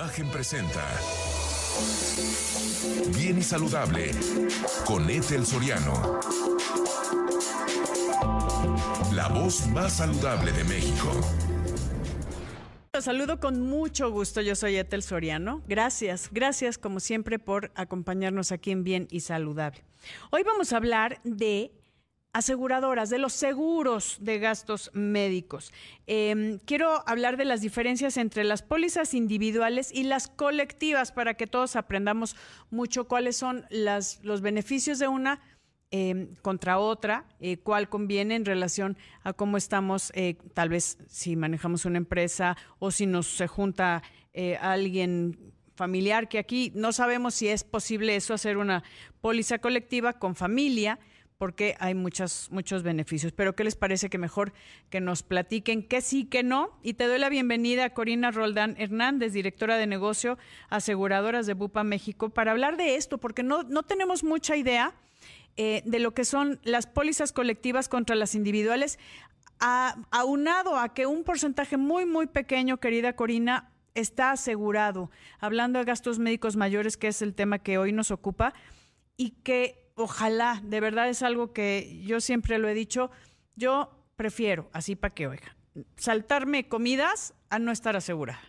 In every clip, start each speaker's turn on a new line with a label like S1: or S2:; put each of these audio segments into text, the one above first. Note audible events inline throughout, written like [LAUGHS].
S1: Imagen presenta Bien y Saludable con Ethel Soriano. La voz más saludable de México.
S2: Los saludo con mucho gusto. Yo soy Ethel Soriano. Gracias, gracias como siempre por acompañarnos aquí en Bien y Saludable. Hoy vamos a hablar de aseguradoras, de los seguros de gastos médicos. Em, quiero hablar de las diferencias entre las pólizas individuales y las colectivas para que todos aprendamos mucho cuáles son los beneficios de una em, contra otra, eh, cuál conviene en relación a cómo estamos, eh, tal vez si manejamos una empresa o si nos se junta eh, alguien familiar, que aquí no sabemos si es posible eso, hacer una póliza colectiva con familia porque hay muchos, muchos beneficios. Pero ¿qué les parece que mejor que nos platiquen qué sí, qué no? Y te doy la bienvenida a Corina Roldán Hernández, directora de negocio aseguradoras de Bupa México, para hablar de esto, porque no, no tenemos mucha idea eh, de lo que son las pólizas colectivas contra las individuales, aunado a que un porcentaje muy, muy pequeño, querida Corina, está asegurado, hablando de gastos médicos mayores, que es el tema que hoy nos ocupa, y que ojalá, de verdad es algo que yo siempre lo he dicho, yo prefiero, así para que oiga, saltarme comidas a no estar asegurada.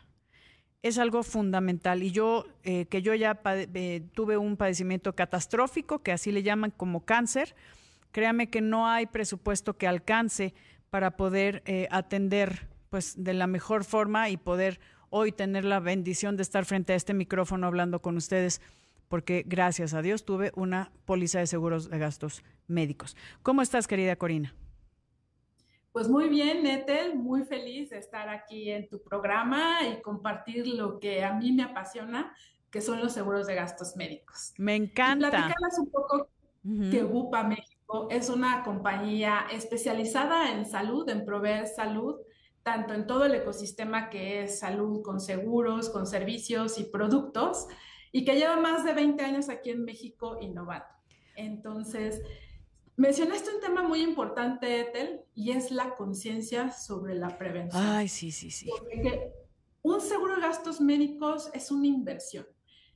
S2: Es algo fundamental. Y yo, eh, que yo ya eh, tuve un padecimiento catastrófico, que así le llaman como cáncer, créame que no hay presupuesto que alcance para poder eh, atender pues de la mejor forma y poder hoy tener la bendición de estar frente a este micrófono hablando con ustedes porque gracias a Dios tuve una póliza de seguros de gastos médicos. ¿Cómo estás, querida Corina?
S3: Pues muy bien, Netel, muy feliz de estar aquí en tu programa y compartir lo que a mí me apasiona, que son los seguros de gastos médicos.
S2: Me encanta.
S3: Y un poco que Bupa México es una compañía especializada en salud, en proveer salud, tanto en todo el ecosistema que es salud con seguros, con servicios y productos, y que lleva más de 20 años aquí en México innovando. Entonces, mencionaste un tema muy importante, Ethel, y es la conciencia sobre la prevención.
S2: Ay, sí, sí, sí.
S3: Porque un seguro de gastos médicos es una inversión.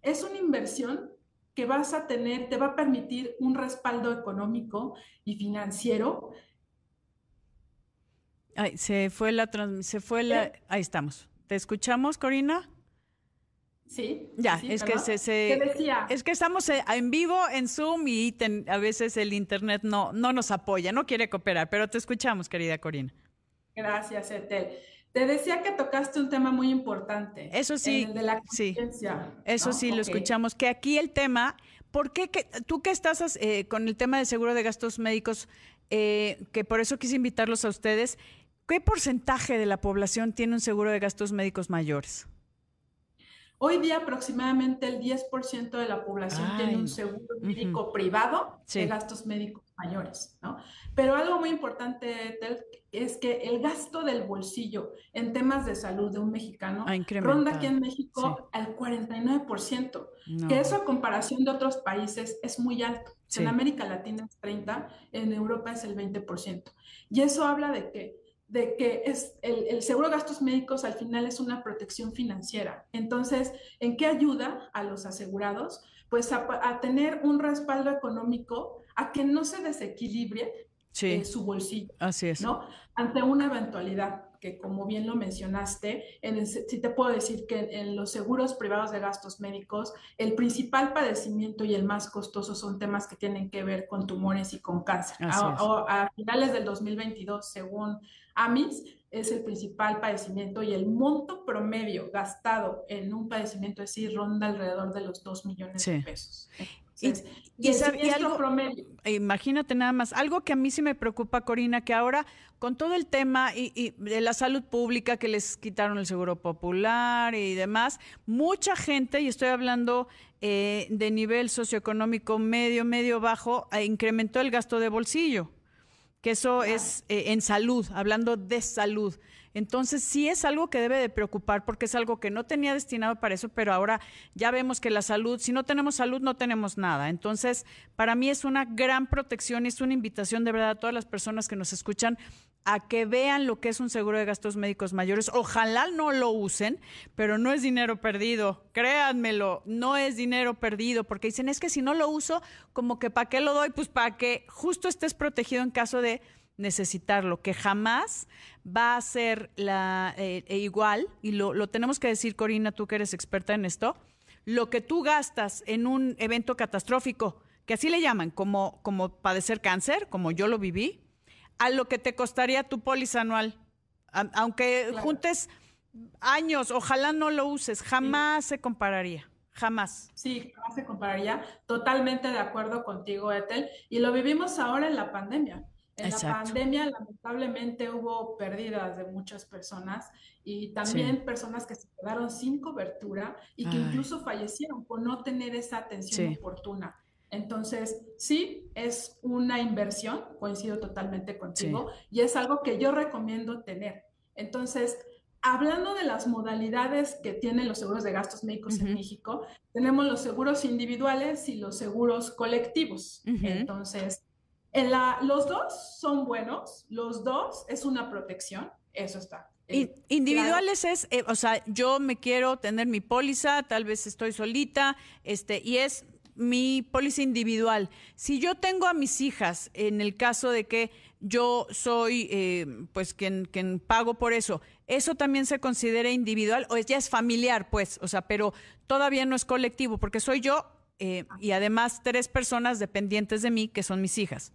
S3: Es una inversión que vas a tener, te va a permitir un respaldo económico y financiero.
S2: Ay, se fue la, se fue la, ahí estamos. ¿Te escuchamos, Corina?
S3: Sí.
S2: Ya, es que se, es que estamos eh, en vivo en Zoom y a veces el internet no, no nos apoya, no quiere cooperar, pero te escuchamos, querida Corina.
S3: Gracias, Etel. Te decía que tocaste un tema muy importante.
S2: Eso sí,
S3: de la
S2: sí. Eso sí, lo escuchamos. Que aquí el tema, ¿por qué que, tú que estás eh, con el tema de seguro de gastos médicos, eh, que por eso quise invitarlos a ustedes, ¿qué porcentaje de la población tiene un seguro de gastos médicos mayores?
S3: Hoy día aproximadamente el 10% de la población tiene un seguro médico privado de gastos médicos mayores, ¿no? Pero algo muy importante, es que el gasto del bolsillo en temas de salud de un mexicano ronda aquí en México al 49%, que eso a comparación de otros países es muy alto. En América Latina es 30, en Europa es el 20%. Y eso habla de que de que es el, seguro de gastos médicos al final es una protección financiera. Entonces, ¿en qué ayuda a los asegurados? Pues a, tener un respaldo económico, a que no se desequilibre eh, su bolsillo.
S2: Así es.
S3: ¿no? Ante una eventualidad que como bien lo mencionaste, en sí te puedo decir que en, los seguros privados de gastos médicos, el principal padecimiento y el más costoso son temas que tienen que ver con tumores y con cáncer. A, a, finales del 2022, según AMIS, es el principal padecimiento y el monto promedio gastado en un padecimiento así ronda alrededor de los 2 millones de pesos
S2: y, algo, promedio. Imagínate nada más, algo que a mí sí me preocupa, Corina, que ahora con todo el tema y, de la salud pública que les quitaron el seguro popular y demás, mucha gente, y estoy hablando eh, de nivel socioeconómico medio, medio bajo, eh, incrementó el gasto de bolsillo, que eso es eh, en salud, hablando de salud. Entonces sí es algo que debe de preocupar porque es algo que no tenía destinado para eso, pero ahora ya vemos que la salud, si no tenemos salud, no tenemos nada. Entonces, para mí es una gran protección y es una invitación de verdad a todas las personas que nos escuchan a que vean lo que es un seguro de gastos médicos mayores. Ojalá no lo usen, pero no es dinero perdido. Créanmelo, no es dinero perdido, porque dicen, es que si no lo uso, como que ¿para qué lo doy? Pues para que justo estés protegido en caso de necesitarlo, que jamás va a ser la, eh, e igual, y lo, lo tenemos que decir, Corina, tú que eres experta en esto, lo que tú gastas en un evento catastrófico, que así le llaman, como, como padecer cáncer, como yo lo viví, a lo que te costaría tu póliza anual. aunque juntes años, ojalá no lo uses, jamás se compararía. Jamás.
S3: Sí, jamás se compararía. Totalmente de acuerdo contigo, Ethel. Y lo vivimos ahora en la pandemia. En la pandemia, lamentablemente, hubo pérdidas de muchas personas y también personas que se quedaron sin cobertura y que incluso fallecieron por no tener esa atención oportuna. Entonces, sí, es una inversión, coincido totalmente contigo, y es algo que yo recomiendo tener. Entonces, hablando de las modalidades que tienen los seguros de gastos médicos en México, tenemos los seguros individuales y los seguros colectivos. Entonces, en la, los dos son buenos, los dos es una protección, eso está.
S2: Eh, individuales es, eh, o sea, yo me quiero tener mi póliza, tal vez estoy solita, este, y es mi póliza individual. Si yo tengo a mis hijas, en el caso de que yo soy, eh, pues, quien, quien pago por eso, ¿eso también se considera individual o ya es familiar, pues? O sea, pero todavía no es colectivo, porque soy yo eh, y además tres personas dependientes de mí, que son mis hijas.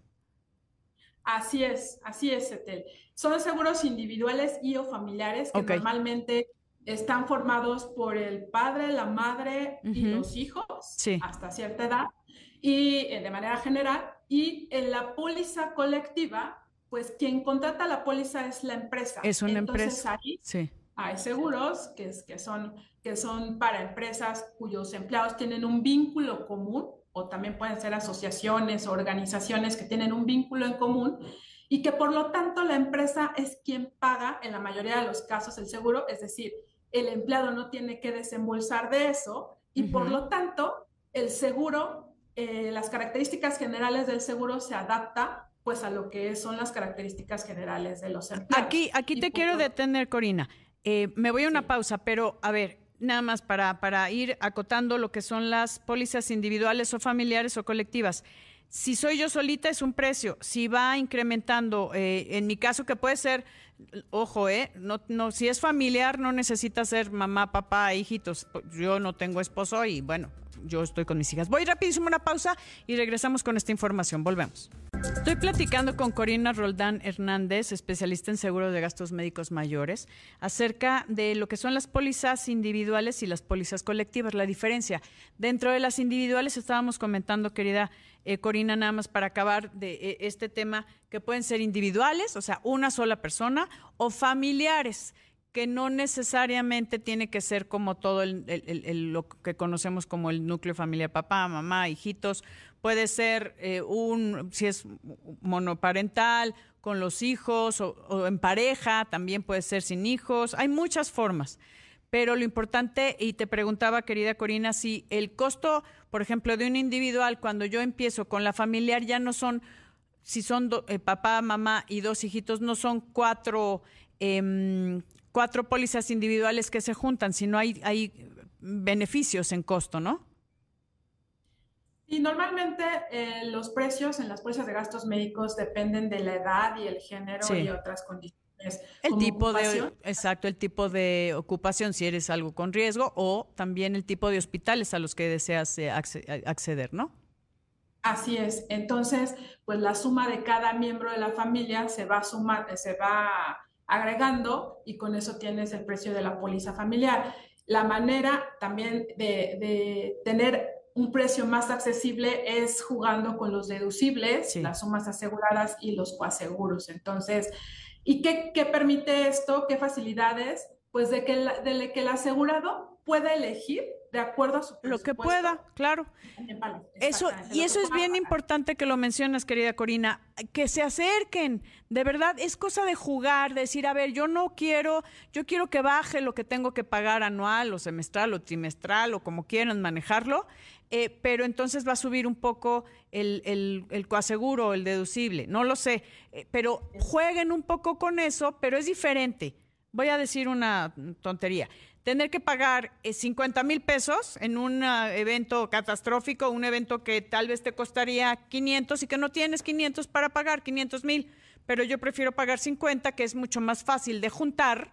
S3: Así es, así es, Etel. Son seguros individuales y o familiares que normalmente están formados por el padre, la madre y los hijos hasta cierta edad y eh, de manera general. Y en la póliza colectiva, pues quien contrata la póliza es la empresa.
S2: Es una empresa.
S3: sí. hay seguros que, es, que, son, que son para empresas cuyos empleados tienen un vínculo común o también pueden ser asociaciones organizaciones que tienen un vínculo en común y que por lo tanto la empresa es quien paga en la mayoría de los casos el seguro, es decir, el empleado no tiene que desembolsar de eso y por lo tanto el seguro, eh, las características generales del seguro se adapta pues a lo que son las características generales de los empleados.
S2: Aquí, aquí te quiero detener, Corina. Eh, me voy a una pausa, pero a ver, nada más para, para ir acotando lo que son las pólizas individuales o familiares o colectivas. Si soy yo solita es un precio, si va incrementando, eh, en mi caso que puede ser ojo, ¿eh? No, no, si es familiar, no necesita ser mamá, papá, hijitos. Yo no tengo esposo y bueno, yo estoy con mis hijas. Voy rapidísimo a una pausa y regresamos con esta información. Volvemos. Estoy platicando con Corina Roldán Hernández, especialista en seguro de gastos médicos mayores, acerca de lo que son las pólizas individuales y las pólizas colectivas, la diferencia. Dentro de las individuales estábamos comentando, querida eh, Corina, nada más para acabar de eh, este tema, que pueden ser individuales, o sea, una sola persona, o familiares que no necesariamente tiene que ser como todo lo que conocemos como el núcleo familiar, papá, mamá, hijitos. Puede ser eh, un, si es monoparental, con los hijos o, en pareja, también puede ser sin hijos. Hay muchas formas. Pero lo importante, y te preguntaba, querida Corina, si el costo, por ejemplo, de un individual, cuando yo empiezo con la familiar, ya no son, si son eh, papá, mamá y dos hijitos, no son cuatro eh, cuatro pólizas individuales que se juntan, si no hay, hay beneficios en costo, ¿no?
S3: Y normalmente eh, los precios en las pólizas de gastos médicos dependen de la edad y el género y otras condiciones.
S2: El tipo de, exacto, el tipo de ocupación, si eres algo con riesgo, o también el tipo de hospitales a los que deseas eh, acceder, ¿no?
S3: Así es. Entonces, pues la suma de cada miembro de la familia se va sumar, se va agregando y con eso tienes el precio de la póliza familiar. La manera también de, tener un precio más accesible es jugando con los deducibles, las sumas aseguradas y los coaseguros. Entonces, ¿y qué, permite esto? ¿Qué facilidades? Pues de que, de que el asegurado pueda elegir de acuerdo a su
S2: Lo que pueda, claro. Eso, y eso es bien importante que lo mencionas, querida Corina, que se acerquen, de verdad, es cosa de jugar, decir, a ver, yo no quiero, yo quiero que baje lo que tengo que pagar anual o semestral o trimestral o como quieran manejarlo, eh, pero entonces va a subir un poco el, el, el coaseguro, el deducible, no lo sé, eh, pero jueguen un poco con eso, pero es diferente. Voy a decir una tontería tener que pagar 50 eh, mil pesos en un ah, evento catastrófico, un evento que tal vez te costaría 500 y que no tienes 500 para pagar 500 mil, pero yo prefiero pagar 50, que es mucho más fácil de juntar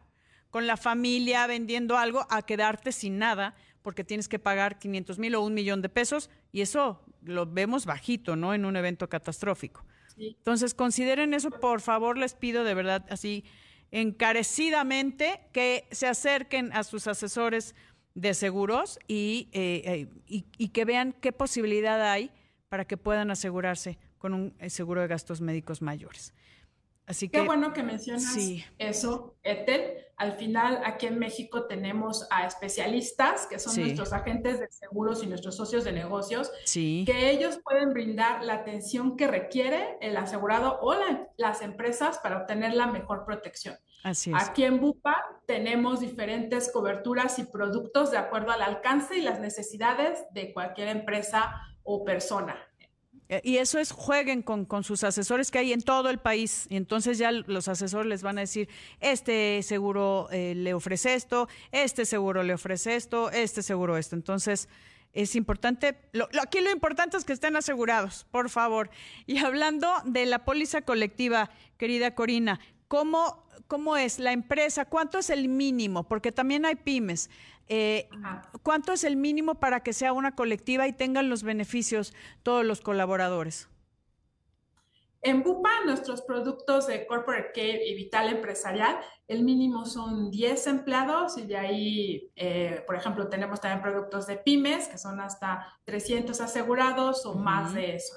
S2: con la familia vendiendo algo a quedarte sin nada porque tienes que pagar 500 mil o un millón de pesos y eso lo vemos bajito, ¿no? En un evento catastrófico. Entonces, consideren eso, por favor, les pido de verdad, así encarecidamente que se acerquen a sus asesores de seguros y, eh, eh, y, que vean qué posibilidad hay para que puedan asegurarse con un eh, seguro de gastos médicos mayores. Así
S3: que, Qué bueno que mencionas eso, Ethel. Al final, aquí en México tenemos a especialistas, que son nuestros agentes de seguros y nuestros socios de negocios, que ellos pueden brindar la atención que requiere el asegurado o las empresas para obtener la mejor protección.
S2: Así
S3: es. Aquí en Bupa tenemos diferentes coberturas y productos de acuerdo al alcance y las necesidades de cualquier empresa o persona.
S2: Eh, y eso es, jueguen con, con, sus asesores que hay en todo el país. Y entonces ya los asesores les van a decir, este seguro eh, le ofrece esto, este seguro le ofrece esto, este seguro esto. Entonces, es importante, lo, aquí lo importante es que estén asegurados, por favor. Y hablando de la póliza colectiva, querida Corina, ¿cómo, cómo es la empresa? ¿Cuánto es el mínimo? Porque también hay pymes. Eh, ¿Cuánto es el mínimo para que sea una colectiva y tengan los beneficios todos los colaboradores?
S3: En Bupa, nuestros productos de Corporate Care y Vital Empresarial, el mínimo son 10 empleados y de ahí, eh, por ejemplo, tenemos también productos de pymes, que son hasta 300 asegurados o más de eso.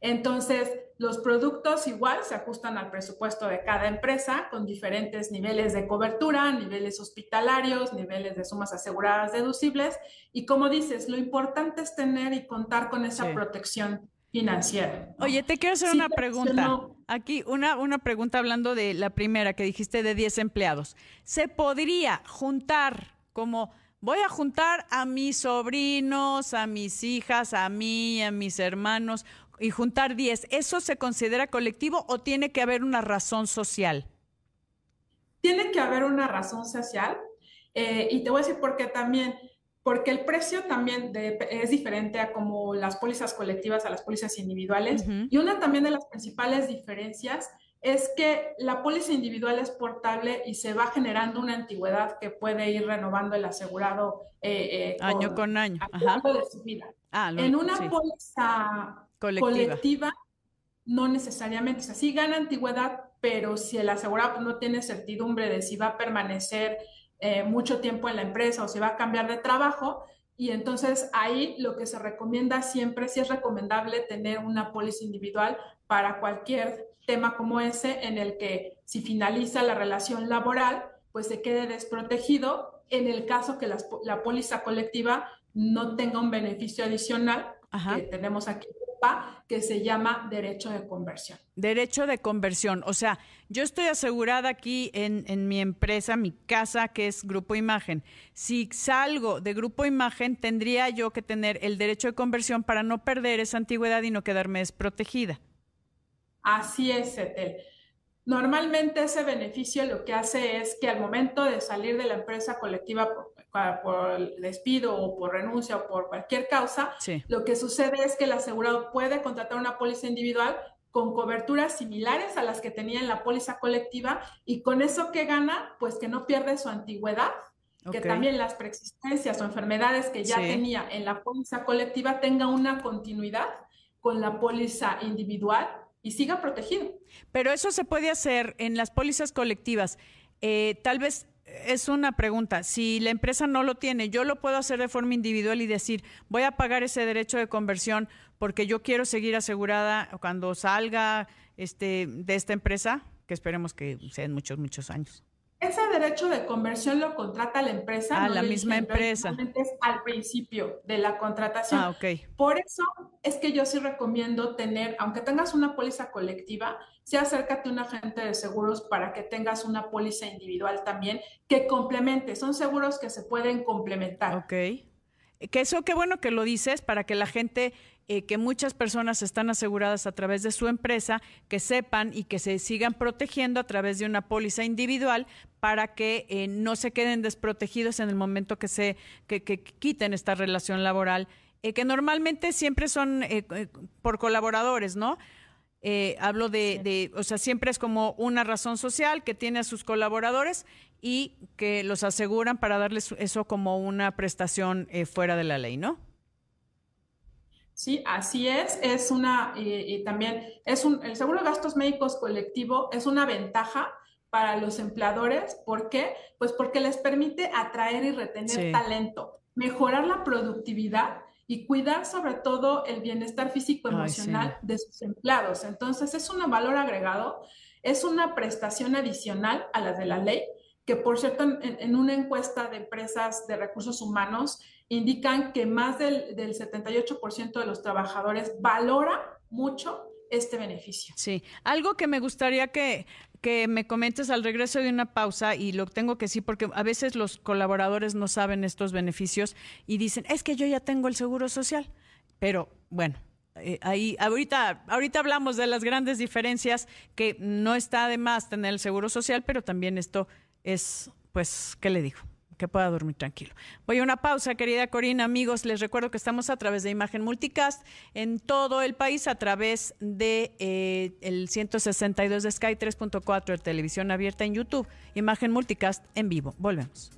S3: Entonces, los productos igual se ajustan al presupuesto de cada empresa con diferentes niveles de cobertura, niveles hospitalarios, niveles de sumas aseguradas deducibles. Y como dices, lo importante es tener y contar con esa protección financiera.
S2: Oye, te quiero hacer una pregunta. Aquí, una, una pregunta hablando de la primera que dijiste de 10 empleados. ¿Se podría juntar como voy a juntar a mis sobrinos, a mis hijas, a mí, a mis hermanos, y juntar 10, ¿eso se considera colectivo o tiene que haber una razón social?
S3: Tiene que haber una razón social eh, y te voy a decir por qué también, porque el precio también es diferente a como las pólizas colectivas a las pólizas individuales y una también de las principales diferencias es que la póliza individual es portable y se va generando una antigüedad que puede ir renovando el asegurado
S2: eh, eh, año con año.
S3: Ajá. De su vida. Ah, en una póliza colectiva. no necesariamente. O sea, sí gana antigüedad, pero si el asegurado no tiene certidumbre de si va a permanecer eh, mucho tiempo en la empresa o si va a cambiar de trabajo, y entonces ahí lo que se recomienda siempre, sí es recomendable tener una póliza individual para cualquier tema como ese en el que si finaliza la relación laboral, pues se quede desprotegido en el caso que la, póliza colectiva no tenga un beneficio adicional que tenemos aquí que se llama derecho de conversión.
S2: Derecho de conversión. O sea, yo estoy asegurada aquí en, en, mi empresa, mi casa, que es Grupo Imagen. Si salgo de Grupo Imagen, tendría yo que tener el derecho de conversión para no perder esa antigüedad y no quedarme desprotegida.
S3: Así es, Etel. Normalmente ese beneficio lo que hace es que al momento de salir de la empresa colectiva por, despido o por renuncia o por cualquier causa, lo que sucede es que el asegurado puede contratar una póliza individual con coberturas similares a las que tenía en la póliza colectiva y con eso que gana, pues que no pierde su antigüedad, que también las preexistencias o enfermedades que ya tenía en la póliza colectiva tenga una continuidad con la póliza individual y siga protegido.
S2: Pero eso se puede hacer en las pólizas colectivas. Eh, tal vez es una pregunta. Si la empresa no lo tiene, yo lo puedo hacer de forma individual y decir, voy a pagar ese derecho de conversión porque yo quiero seguir asegurada cuando salga este, de esta empresa, que esperemos que sean muchos, muchos años.
S3: Ese derecho de conversión lo contrata la empresa.
S2: Ah, la misma empresa.
S3: Es al principio de la contratación.
S2: Ah, ok.
S3: Por eso es que yo sí recomiendo tener, aunque tengas una póliza colectiva, sí acércate a un agente de seguros para que tengas una póliza individual también que complemente. Son seguros que se pueden complementar.
S2: Ok. Que eso, qué bueno que lo dices, para que la gente eh, que muchas personas están aseguradas a través de su empresa, que sepan y que se sigan protegiendo a través de una póliza individual para que eh, no se queden desprotegidos en el momento que se que, quiten esta relación laboral, eh, que normalmente siempre son por colaboradores, ¿no? Hablo de, de, o sea, siempre es como una razón social que tiene a sus colaboradores y que los aseguran para darles eso como una prestación fuera de la ley, ¿no?
S3: Sí, así es. Es una, y, también es un, el seguro de gastos médicos colectivo es una ventaja para los empleadores. ¿Por qué? Pues porque les permite atraer y retener talento, mejorar la productividad y cuidar sobre todo el bienestar físico emocional de sus empleados. Entonces, es un valor agregado, es una prestación adicional a la de la ley, que por cierto, en una encuesta de empresas de recursos humanos, indican que más del, 78% de los trabajadores valora mucho este beneficio.
S2: Sí, algo que me gustaría que, que me comentes al regreso de una pausa, y lo tengo que sí, porque a veces los colaboradores no saben estos beneficios y dicen, es que yo ya tengo el seguro social, pero bueno. Eh, ahí ahorita ahorita hablamos de las grandes diferencias que no está de más tener el seguro social pero también esto es pues qué le digo que pueda dormir tranquilo. Voy a una pausa, querida Corina. Amigos, les recuerdo que estamos a través de Imagen Multicast en todo el país, a través de eh, el 162 de Sky 3.4 de televisión abierta en YouTube. Imagen Multicast en vivo. Volvemos.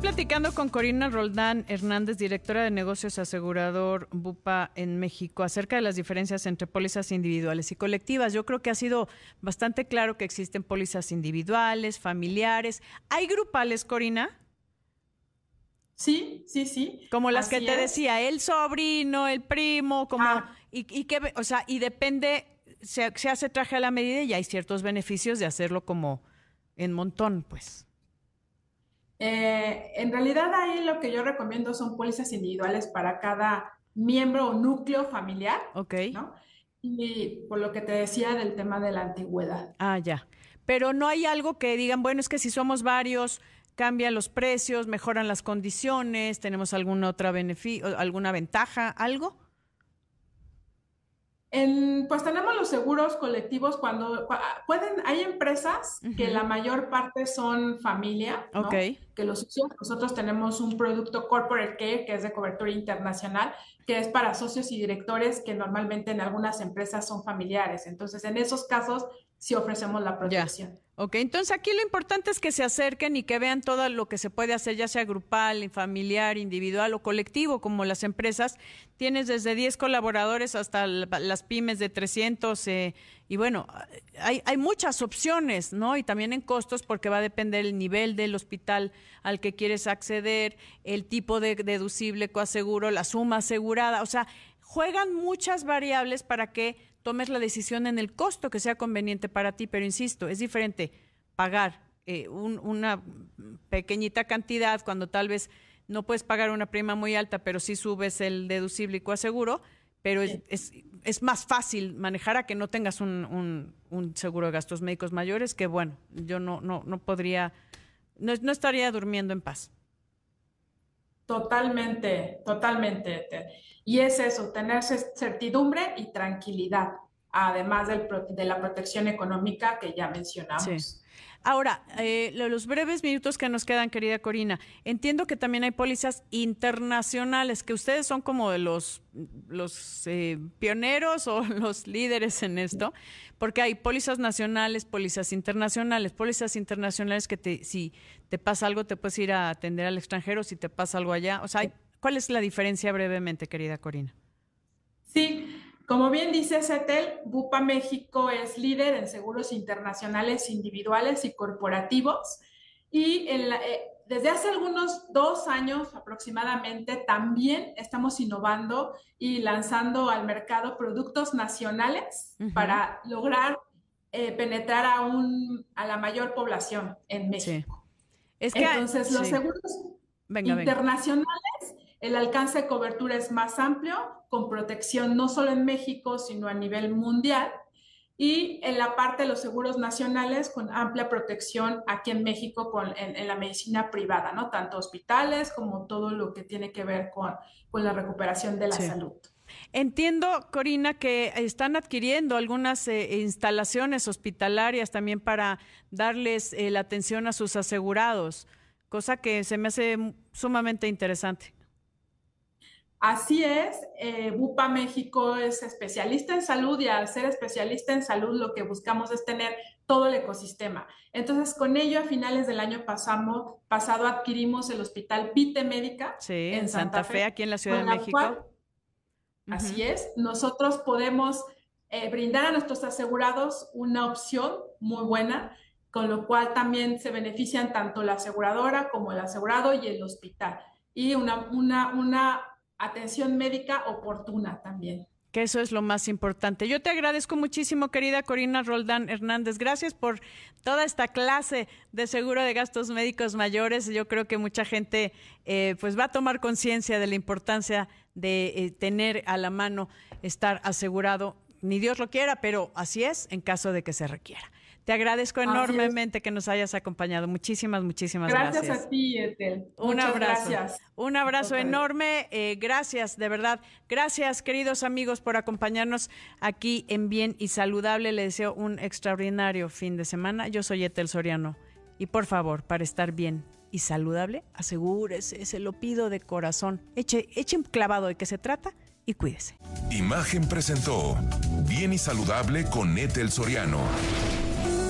S2: Platicando con Corina Roldán Hernández, directora de negocios asegurador Bupa en México, acerca de las diferencias entre pólizas individuales y colectivas. Yo creo que ha sido bastante claro que existen pólizas individuales, familiares. ¿Hay grupales, Corina?
S3: Sí, sí, sí.
S2: Como las que te decía, el sobrino, el primo, como ah. y, y que, o sea, y depende, se, se, hace traje a la medida y hay ciertos beneficios de hacerlo como en montón, pues.
S3: Eh, en realidad ahí lo que yo recomiendo son pólizas individuales para cada miembro o núcleo familiar.
S2: Ok.
S3: ¿no? Y por lo que te decía del tema de la antigüedad.
S2: Ah, ya. Pero no hay algo que digan, bueno, es que si somos varios, cambian los precios, mejoran las condiciones, tenemos alguna otra beneficio, alguna ventaja, algo?
S3: pues tenemos los seguros colectivos cuando pueden, hay empresas que la mayor parte son familia, ¿no? que los socios, nosotros tenemos un producto corporate care que es de cobertura internacional, que es para socios y directores que normalmente en algunas empresas son familiares. Entonces, en esos casos si ofrecemos la protección.
S2: Ok, entonces aquí lo importante es que se acerquen y que vean todo lo que se puede hacer, ya sea grupal, familiar, individual o colectivo, como las empresas. Tienes desde 10 colaboradores hasta las pymes de 300 eh, y bueno, hay, hay muchas opciones, ¿no? Y también en costos porque va a depender el nivel del hospital al que quieres acceder, el tipo de deducible coaseguro, la suma asegurada, o sea, juegan muchas variables para que tomes la decisión en el costo que sea conveniente para ti, pero insisto, es diferente pagar eh, una pequeñita cantidad cuando tal vez no puedes pagar una prima muy alta, pero sí subes el deducible y coaseguro, pero es, es, más fácil manejar a que no tengas un, un, seguro de gastos médicos mayores, que bueno, yo no, no, no podría, no, no estaría durmiendo en paz.
S3: Totalmente, totalmente. Y es eso, tener certidumbre y tranquilidad, además de la protección económica que ya mencionamos.
S2: Ahora, eh, los breves minutos que nos quedan, querida Corina, entiendo que también hay pólizas internacionales, que ustedes son como de los, los eh, pioneros [LAUGHS] o los líderes en esto, porque hay pólizas nacionales, pólizas internacionales, pólizas internacionales que te, si te pasa algo te puedes ir a atender al extranjero, si te pasa algo allá, o sea, ¿cuál es la diferencia brevemente, querida Corina?
S3: Sí, como bien dice Cetel, Bupa México es líder en seguros internacionales individuales y corporativos. Y eh, desde hace algunos dos años aproximadamente también estamos innovando y lanzando al mercado productos nacionales para lograr eh, penetrar a, un, a la mayor población en México. Es que, Entonces, los seguros internacionales, el alcance de cobertura es más amplio, con protección no solo en México, sino a nivel mundial. Y en la parte de los seguros nacionales, con amplia protección aquí en México con, en, la medicina privada, ¿no? Tanto hospitales como todo lo que tiene que ver con, con la recuperación de la salud.
S2: Entiendo, Corina, que están adquiriendo algunas eh, instalaciones hospitalarias también para darles eh, la atención a sus asegurados, cosa que se me hace sumamente interesante.
S3: Así es, eh, Bupa México es especialista en salud y al ser especialista en salud lo que buscamos es tener todo el ecosistema. Entonces, con ello, a finales del año pasado, pasado adquirimos el Hospital Vite Médica
S2: en Santa, Fe, aquí en la Ciudad de México.
S3: Así es, nosotros podemos eh, brindar a nuestros asegurados una opción muy buena, con lo cual también se benefician tanto la aseguradora como el asegurado y el hospital. Y una, una, una atención médica oportuna también
S2: que eso es lo más importante. Yo te agradezco muchísimo, querida Corina Roldán Hernández. Gracias por toda esta clase de seguro de gastos médicos mayores. Yo creo que mucha gente eh, pues va a tomar conciencia de la importancia de eh, tener a la mano estar asegurado. Ni Dios lo quiera, pero así es en caso de que se requiera. Te agradezco enormemente que nos hayas acompañado. Muchísimas, muchísimas gracias.
S3: Gracias a ti, Etel.
S2: Un abrazo. Gracias. Un abrazo enorme. Eh, gracias, de verdad. Gracias, queridos amigos, por acompañarnos aquí en Bien y Saludable. Le deseo un extraordinario fin de semana. Yo soy Etel Soriano. Y por favor, para estar bien y saludable, asegúrese, se lo pido de corazón. Eche, eche un clavado de qué se trata y cuídese.
S1: Imagen presentó Bien y Saludable con Etel Soriano